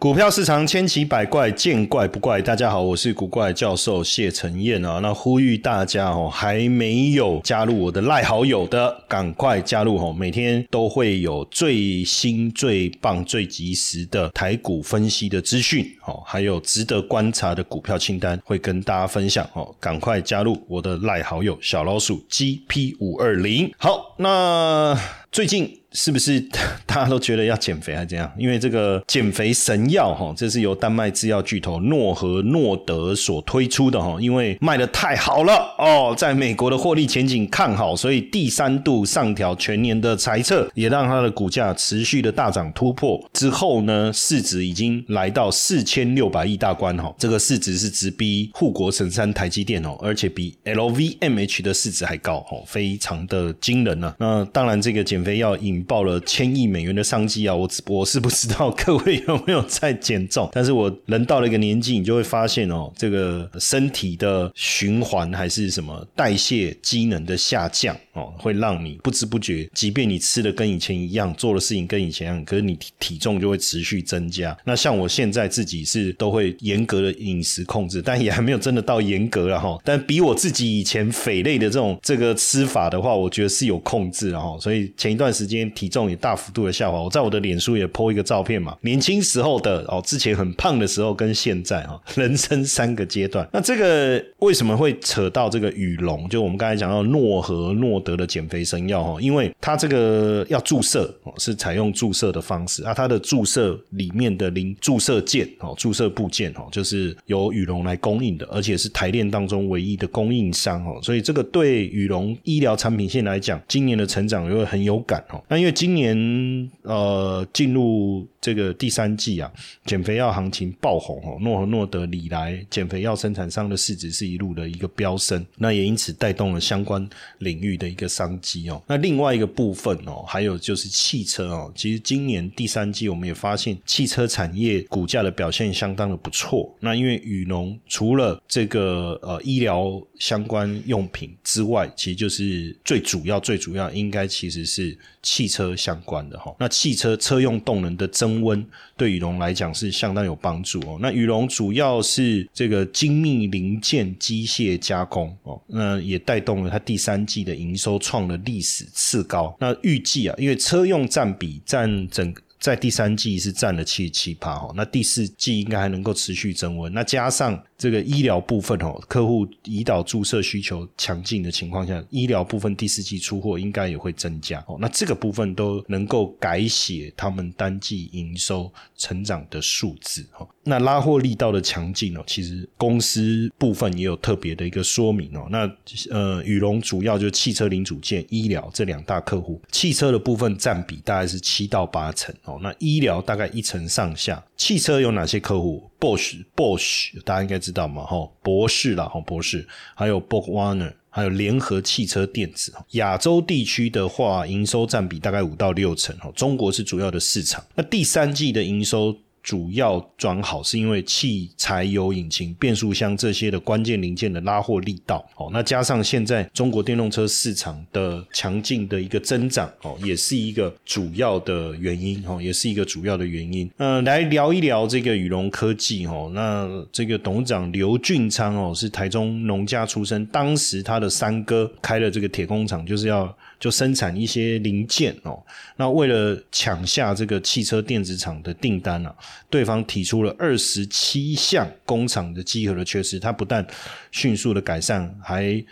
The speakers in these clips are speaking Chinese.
股票市场千奇百怪，见怪不怪。大家好，我是古怪教授谢承彦啊。那呼吁大家哦，还没有加入我的赖好友的，赶快加入哦。每天都会有最新、最棒、最及时的台股分析的资讯哦，还有值得观察的股票清单，会跟大家分享哦。赶快加入我的赖好友小老鼠 GP 五二零。好，那最近。是不是 大家都觉得要减肥还是怎样？因为这个减肥神药哈，这是由丹麦制药巨头诺和诺德所推出的哈，因为卖的太好了哦，在美国的获利前景看好，所以第三度上调全年的财测，也让它的股价持续的大涨突破之后呢，市值已经来到四千六百亿大关哈，这个市值是直逼护国神山台积电哦，而且比 LVMH 的市值还高哦，非常的惊人呢。那当然，这个减肥药引报了千亿美元的商机啊！我我是不知道各位有没有在减重，但是我人到了一个年纪，你就会发现哦，这个身体的循环还是什么代谢机能的下降哦，会让你不知不觉，即便你吃的跟以前一样，做的事情跟以前一样，可是你体重就会持续增加。那像我现在自己是都会严格的饮食控制，但也还没有真的到严格了哈。但比我自己以前肥类的这种这个吃法的话，我觉得是有控制了哈。所以前一段时间。体重也大幅度的下滑，我在我的脸书也 po 一个照片嘛，年轻时候的哦，之前很胖的时候跟现在哈，人生三个阶段。那这个为什么会扯到这个羽龙？就我们刚才讲到诺和诺德的减肥神药哈，因为它这个要注射哦，是采用注射的方式啊，它的注射里面的零注射件哦，注射部件哦，就是由羽龙来供应的，而且是台链当中唯一的供应商哦，所以这个对羽龙医疗产品线来讲，今年的成长也会很有感哦。那因为今年呃进入这个第三季啊，减肥药行情爆红哦，诺和诺德、里来减肥药生产商的市值是一路的一个飙升，那也因此带动了相关领域的一个商机哦。那另外一个部分哦，还有就是汽车哦，其实今年第三季我们也发现汽车产业股价的表现相当的不错。那因为宇龙除了这个呃医疗相关用品之外，其实就是最主要最主要应该其实是汽车。相关的哈，那汽车车用动能的增温对羽龙来讲是相当有帮助哦。那羽龙主要是这个精密零件机械加工哦，那也带动了它第三季的营收创了历史次高。那预计啊，因为车用占比占整在第三季是占了七七趴哈，那第四季应该还能够持续增温。那加上这个医疗部分哦，客户胰岛注射需求强劲的情况下，医疗部分第四季出货应该也会增加哦。那这个部分都能够改写他们单季营收成长的数字哦。那拉货力道的强劲哦，其实公司部分也有特别的一个说明哦。那呃，宇龙主要就是汽车零组件、医疗这两大客户，汽车的部分占比大概是七到八成哦。那医疗大概一成上下。汽车有哪些客户？Bosch，Bosch，大家应该知道嘛？哈，博士啦，哈，博士，还有 b o k Warner，还有联合汽车电子。亚洲地区的话，营收占比大概五到六成。哈，中国是主要的市场。那第三季的营收。主要转好是因为汽柴油引擎、变速箱这些的关键零件的拉货力道哦，那加上现在中国电动车市场的强劲的一个增长哦，也是一个主要的原因哦，也是一个主要的原因。嗯，来聊一聊这个宇龙科技哦，那这个董事长刘俊昌哦，是台中农家出身，当时他的三哥开了这个铁工厂，就是要。就生产一些零件哦，那为了抢下这个汽车电子厂的订单啊，对方提出了二十七项工厂的集合的缺失，他不但迅速的改善，还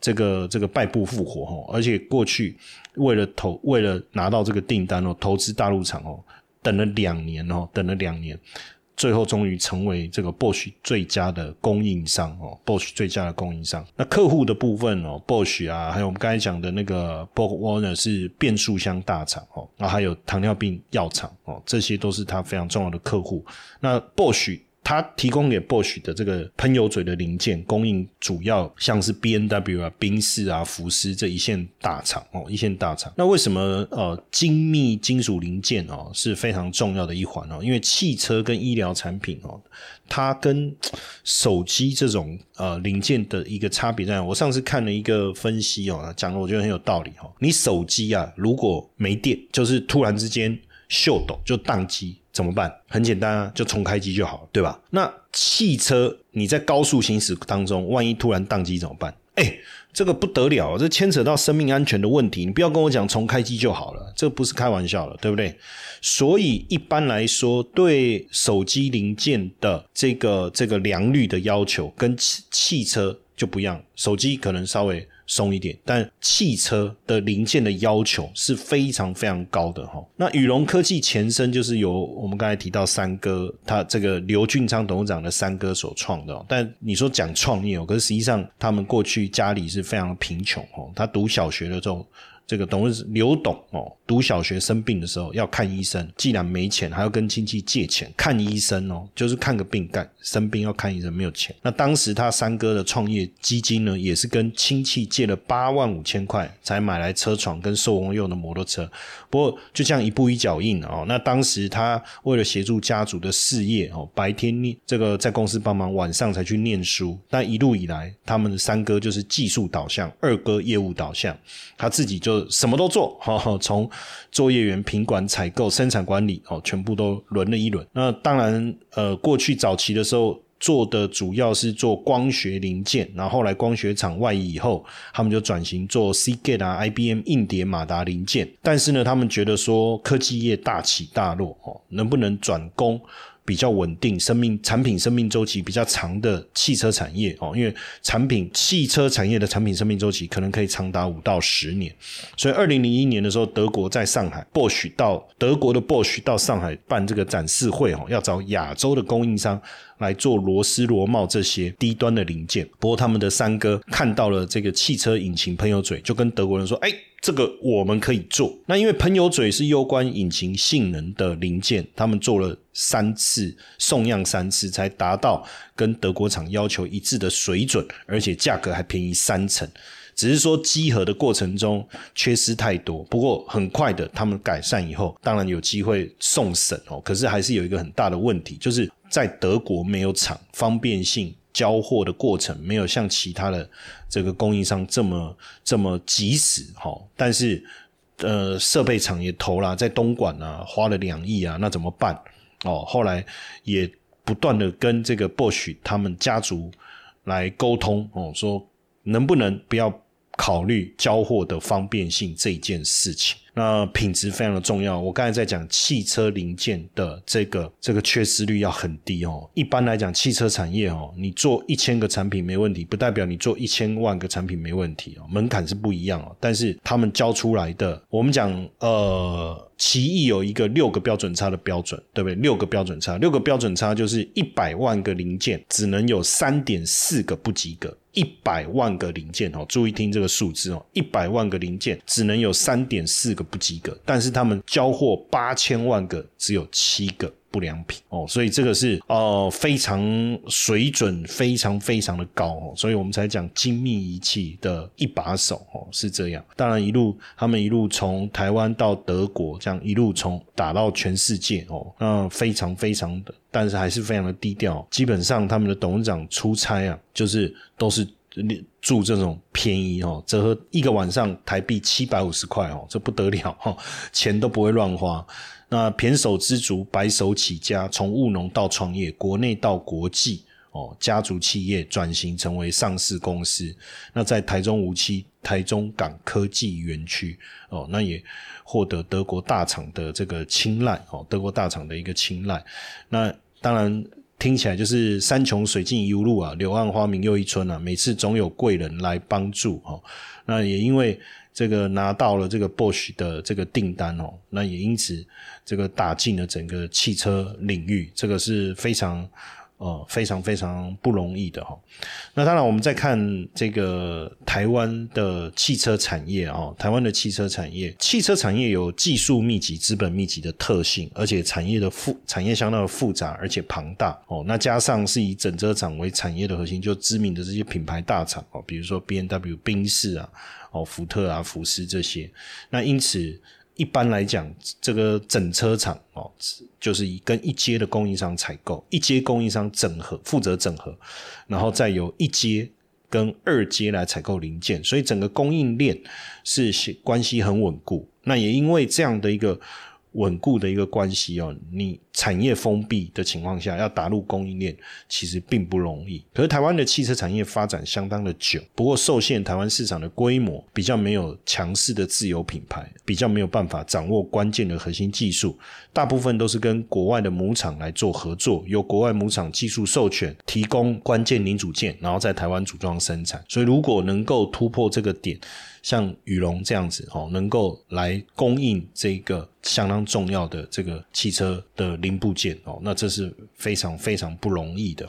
这个这个败部复活哦，而且过去为了投为了拿到这个订单哦，投资大陆厂哦，等了两年哦，等了两年。最后终于成为这个 Bosch 最佳的供应商哦，Bosch 最佳的供应商。那客户的部分哦，Bosch 啊，还有我们刚才讲的那个 b o k Warner 是变速箱大厂哦，然后还有糖尿病药厂哦，这些都是他非常重要的客户。那 Bosch。它提供给 Bosch 的这个喷油嘴的零件供应，主要像是 B N W 啊、宾士啊、福斯这一线大厂哦，一线大厂。那为什么呃精密金属零件哦是非常重要的一环哦？因为汽车跟医疗产品哦，它跟手机这种呃零件的一个差别在？我上次看了一个分析哦，讲的我觉得很有道理哈。你手机啊，如果没电，就是突然之间秀抖就宕机。怎么办？很简单啊，就重开机就好，对吧？那汽车你在高速行驶当中，万一突然宕机怎么办？哎，这个不得了，这牵扯到生命安全的问题。你不要跟我讲重开机就好了，这不是开玩笑了，对不对？所以一般来说，对手机零件的这个这个良率的要求，跟汽汽车就不一样。手机可能稍微。松一点，但汽车的零件的要求是非常非常高的哈。那宇龙科技前身就是由我们刚才提到三哥，他这个刘俊昌董事长的三哥所创的。但你说讲创业，可是实际上他们过去家里是非常贫穷哦。他读小学的时候。这个董事刘董哦，读小学生病的时候要看医生，既然没钱，还要跟亲戚借钱看医生哦，就是看个病干生病要看医生没有钱。那当时他三哥的创业基金呢，也是跟亲戚借了八万五千块才买来车床跟寿翁用的摩托车。不过就这样一步一脚印哦。那当时他为了协助家族的事业哦，白天念这个在公司帮忙，晚上才去念书。但一路以来，他们的三哥就是技术导向，二哥业务导向，他自己就。什么都做，哈，从作业员、品管、采购、生产管理，哦，全部都轮了一轮。那当然，呃，过去早期的时候做的主要是做光学零件，然后后来光学厂外移以后，他们就转型做 C Gate 啊、IBM 硬碟、马达零件。但是呢，他们觉得说科技业大起大落，哦，能不能转工？比较稳定、生命产品生命周期比较长的汽车产业哦，因为产品汽车产业的产品生命周期可能可以长达五到十年，所以二零零一年的时候，德国在上海，Bosch 到德国的 Bosch 到上海办这个展示会哦，要找亚洲的供应商来做螺丝螺帽这些低端的零件。不过他们的三哥看到了这个汽车引擎喷油嘴，就跟德国人说：“哎。”这个我们可以做，那因为喷油嘴是攸关引擎性能的零件，他们做了三次送样三次，才达到跟德国厂要求一致的水准，而且价格还便宜三成。只是说集合的过程中缺失太多，不过很快的他们改善以后，当然有机会送审哦。可是还是有一个很大的问题，就是在德国没有厂，方便性。交货的过程没有像其他的这个供应商这么这么及时哈，但是呃设备厂也投了，在东莞啊花了两亿啊，那怎么办哦？后来也不断的跟这个 bosh 他们家族来沟通哦，说能不能不要考虑交货的方便性这件事情。那品质非常的重要。我刚才在讲汽车零件的这个这个缺失率要很低哦。一般来讲，汽车产业哦，你做一千个产品没问题，不代表你做一千万个产品没问题哦。门槛是不一样哦。但是他们交出来的，我们讲呃，奇异有一个六个标准差的标准，对不对？六个标准差，六个标准差就是一百万个零件只能有三点四个不及格。一百万个零件哦，注意听这个数字哦，一百万个零件只能有三点四个。不及格，但是他们交货八千万个，只有七个不良品哦，所以这个是呃非常水准非常非常的高哦，所以我们才讲精密仪器的一把手哦，是这样。当然一路他们一路从台湾到德国，这样一路从打到全世界哦，那非常非常的，但是还是非常的低调。基本上他们的董事长出差啊，就是都是。住这种便宜哦，折合一个晚上台币七百五十块哦，这不得了哈，钱都不会乱花。那胼手知足，白手起家，从务农到创业，国内到国际哦，家族企业转型成为上市公司。那在台中无期台中港科技园区哦，那也获得德国大厂的这个青睐哦，德国大厂的一个青睐。那当然。听起来就是山穷水尽疑无路啊，柳暗花明又一村啊。每次总有贵人来帮助哦。那也因为这个拿到了这个 Bosch 的这个订单哦，那也因此这个打进了整个汽车领域，这个是非常。哦，非常非常不容易的哈。那当然，我们再看这个台湾的汽车产业哦，台湾的汽车产业，汽车产业有技术密集、资本密集的特性，而且产业的复产业相当的复杂而且庞大哦。那加上是以整车厂为产业的核心，就知名的这些品牌大厂哦，比如说 B N W、宾士啊，哦，福特啊、福斯这些。那因此。一般来讲，这个整车厂哦，就是跟一阶的供应商采购，一阶供应商整合负责整合，然后再由一阶跟二阶来采购零件，所以整个供应链是关系很稳固。那也因为这样的一个稳固的一个关系哦，你产业封闭的情况下，要打入供应链其实并不容易。可是台湾的汽车产业发展相当的久，不过受限台湾市场的规模，比较没有强势的自有品牌，比较没有办法掌握关键的核心技术，大部分都是跟国外的母厂来做合作，由国外母厂技术授权，提供关键零组件，然后在台湾组装生产。所以如果能够突破这个点，像羽龙这样子哦，能够来供应这个相当重要的这个汽车的零部件哦，那这是非常非常不容易的。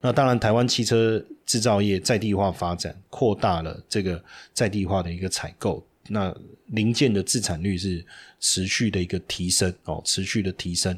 那当然，台湾汽车制造业在地化发展，扩大了这个在地化的一个采购，那零件的自产率是持续的一个提升哦，持续的提升。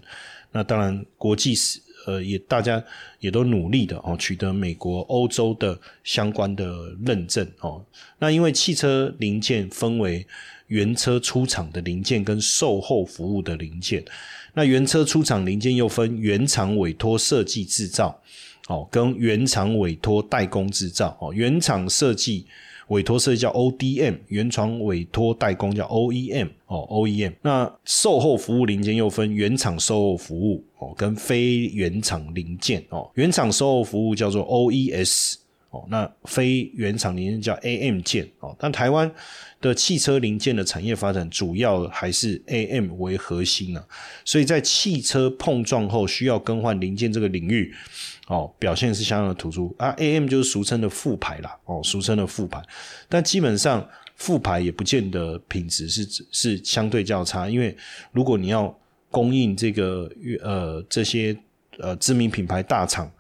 那当然，国际是呃也大家也都努力的哦，取得美国、欧洲的相关的认证哦。那因为汽车零件分为原车出厂的零件跟售后服务的零件，那原车出厂零件又分原厂委托设计制造。哦，跟原厂委托代工制造哦，原厂设计委托设计叫 ODM，原厂委托代工叫 OEM 哦，OEM。那售后服务零件又分原厂售后服务哦，跟非原厂零件哦，原厂售后服务叫做 OES 哦，那非原厂零件叫 AM 件哦。但台湾的汽车零件的产业发展主要还是 AM 为核心啊，所以在汽车碰撞后需要更换零件这个领域。哦，表现是相当的突出啊！AM 就是俗称的副牌啦，哦，俗称的副牌，但基本上副牌也不见得品质是是相对较差，因为如果你要供应这个呃这些呃知名品牌大厂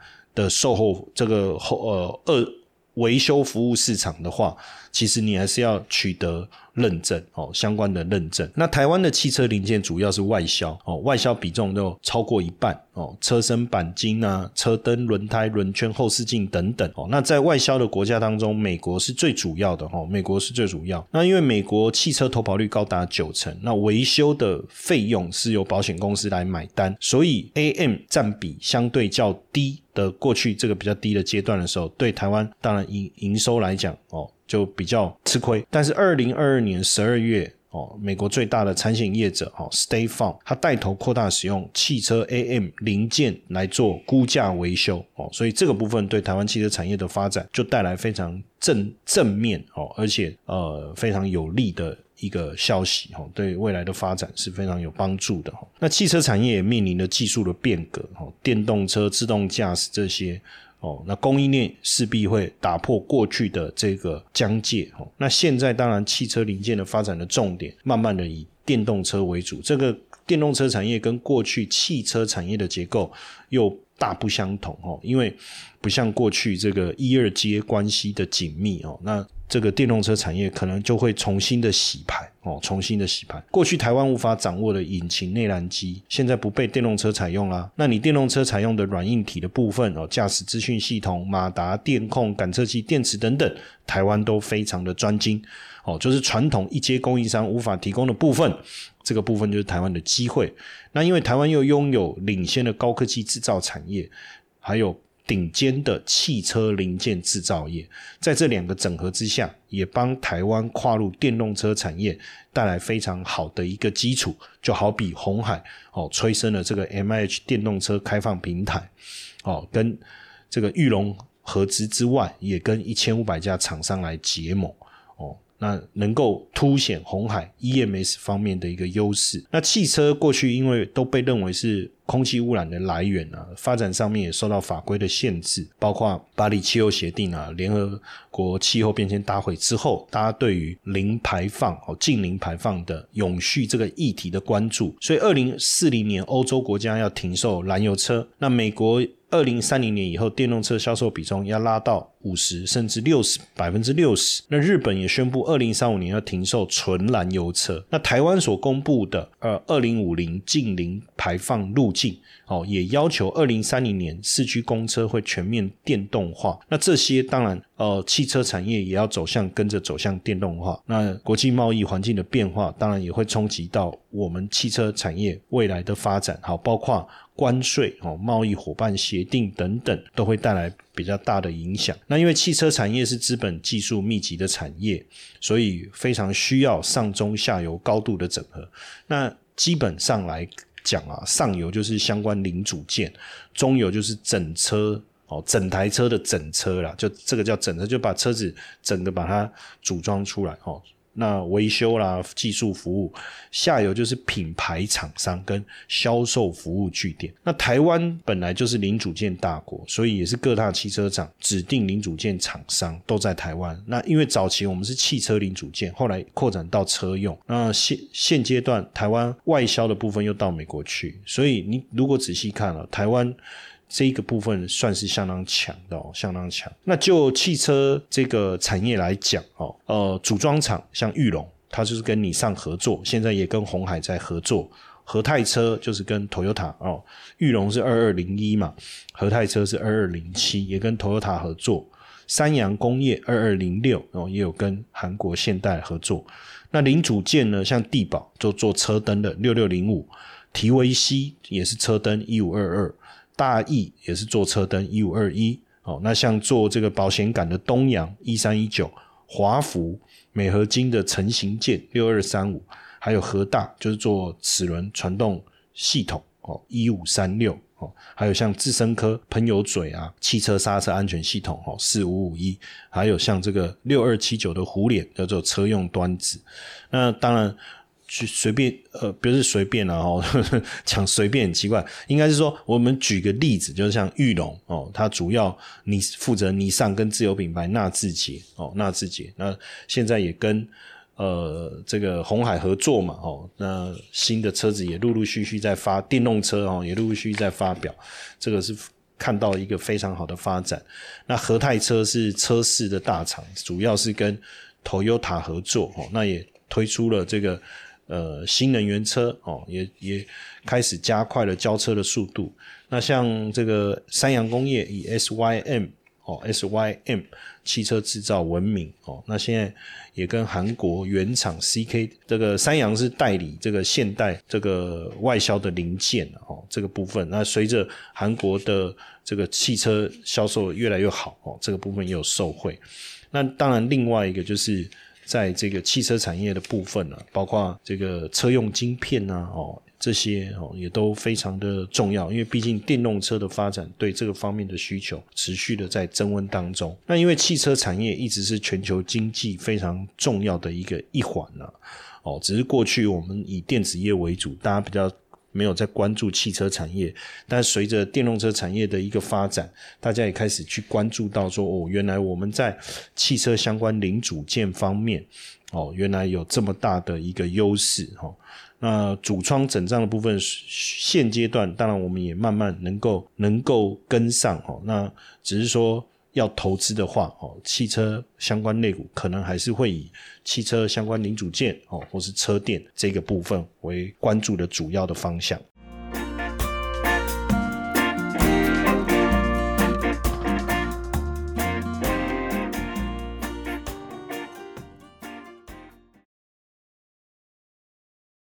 的售后这个后呃二维修服务市场的话，其实你还是要取得。认证哦，相关的认证。那台湾的汽车零件主要是外销哦，外销比重都超过一半哦，车身钣金啊、车灯、轮胎、轮圈、后视镜等等哦。那在外销的国家当中，美国是最主要的哦，美国是最主要。那因为美国汽车投保率高达九成，那维修的费用是由保险公司来买单，所以 AM 占比相对较低的过去这个比较低的阶段的时候，对台湾当然营营收来讲哦。就比较吃亏，但是二零二二年十二月哦，美国最大的产险业者哦，State Farm，它带头扩大使用汽车 AM 零件来做估价维修哦，所以这个部分对台湾汽车产业的发展就带来非常正正面哦，而且呃非常有利的一个消息哈，对未来的发展是非常有帮助的哈。那汽车产业也面临着技术的变革哈，电动车、自动驾驶这些。哦，那供应链势必会打破过去的这个疆界哦。那现在当然汽车零件的发展的重点，慢慢的以电动车为主。这个电动车产业跟过去汽车产业的结构又大不相同哦，因为不像过去这个一二阶关系的紧密哦。那这个电动车产业可能就会重新的洗牌哦，重新的洗牌。过去台湾无法掌握的引擎内燃机，现在不被电动车采用啦。那你电动车采用的软硬体的部分哦，驾驶资讯系统、马达、电控、感测器、电池等等，台湾都非常的专精哦。就是传统一阶供应商无法提供的部分，这个部分就是台湾的机会。那因为台湾又拥有领先的高科技制造产业，还有。顶尖的汽车零件制造业，在这两个整合之下，也帮台湾跨入电动车产业带来非常好的一个基础。就好比红海哦，催生了这个 M H 电动车开放平台哦，跟这个玉龙合资之外，也跟一千五百家厂商来结盟。那能够凸显红海 EMS 方面的一个优势。那汽车过去因为都被认为是空气污染的来源啊，发展上面也受到法规的限制，包括巴黎气候协定啊，联合国气候变迁大会之后，大家对于零排放哦，近零排放的永续这个议题的关注，所以二零四零年欧洲国家要停售燃油车，那美国。二零三零年以后，电动车销售比重要拉到五十甚至六十百分之六十。那日本也宣布，二零三五年要停售纯燃油车。那台湾所公布的呃二零五零近零排放路径，哦，也要求二零三零年市区公车会全面电动化。那这些当然，呃，汽车产业也要走向跟着走向电动化。那国际贸易环境的变化，当然也会冲击到我们汽车产业未来的发展。好，包括。关税哦，贸易伙伴协定等等，都会带来比较大的影响。那因为汽车产业是资本技术密集的产业，所以非常需要上中下游高度的整合。那基本上来讲啊，上游就是相关零组件，中游就是整车哦，整台车的整车啦，就这个叫整车，就把车子整个把它组装出来哦。那维修啦、技术服务，下游就是品牌厂商跟销售服务据点。那台湾本来就是零组件大国，所以也是各大汽车厂指定零组件厂商都在台湾。那因为早期我们是汽车零组件，后来扩展到车用。那现现阶段台湾外销的部分又到美国去，所以你如果仔细看了台湾。这一个部分算是相当强的哦，相当强。那就汽车这个产业来讲哦，呃，组装厂像玉龙，它就是跟你上合作，现在也跟红海在合作。和泰车就是跟 Toyota 哦，玉龙是二二零一嘛，和泰车是二二零七，也跟 Toyota 合作。三洋工业二二零六哦，也有跟韩国现代合作。那零组件呢，像地宝就做车灯的六六零五，提维西也是车灯一五二二。大益也是做车灯一五二一。哦，那像做这个保险杆的东阳一三一九，华福美合金的成型件六二三五，还有和大就是做齿轮传动系统哦一五三六。哦，还有像智深科喷油嘴啊，汽车刹车安全系统哦四五五一，还有像这个六二七九的虎脸叫做车用端子，那当然。去随便呃，不是随便了哦，讲随便很奇怪，应该是说我们举个例子，就是像玉龙哦，它主要你负责尼桑跟自有品牌纳智捷哦，纳智捷那现在也跟呃这个红海合作嘛哦，那新的车子也陆陆续续在发电动车哦，也陆陆续续在发表，这个是看到一个非常好的发展。那和泰车是车市的大厂，主要是跟 Toyota 合作哦，那也推出了这个。呃，新能源车哦，也也开始加快了交车的速度。那像这个三洋工业以 SYM 哦，SYM 汽车制造闻名哦，那现在也跟韩国原厂 CK 这个三洋是代理这个现代这个外销的零件哦，这个部分。那随着韩国的这个汽车销售越来越好哦，这个部分也有受惠。那当然，另外一个就是。在这个汽车产业的部分呢，包括这个车用晶片呐，哦，这些哦也都非常的重要，因为毕竟电动车的发展对这个方面的需求持续的在增温当中。那因为汽车产业一直是全球经济非常重要的一个一环呢，哦，只是过去我们以电子业为主，大家比较。没有在关注汽车产业，但随着电动车产业的一个发展，大家也开始去关注到说，哦，原来我们在汽车相关零组件方面，哦，原来有这么大的一个优势，哈。那主窗整 trang 的部分，现阶段当然我们也慢慢能够能够跟上，哦，那只是说。要投资的话，哦，汽车相关类股可能还是会以汽车相关零组件，哦，或是车电这个部分为关注的主要的方向。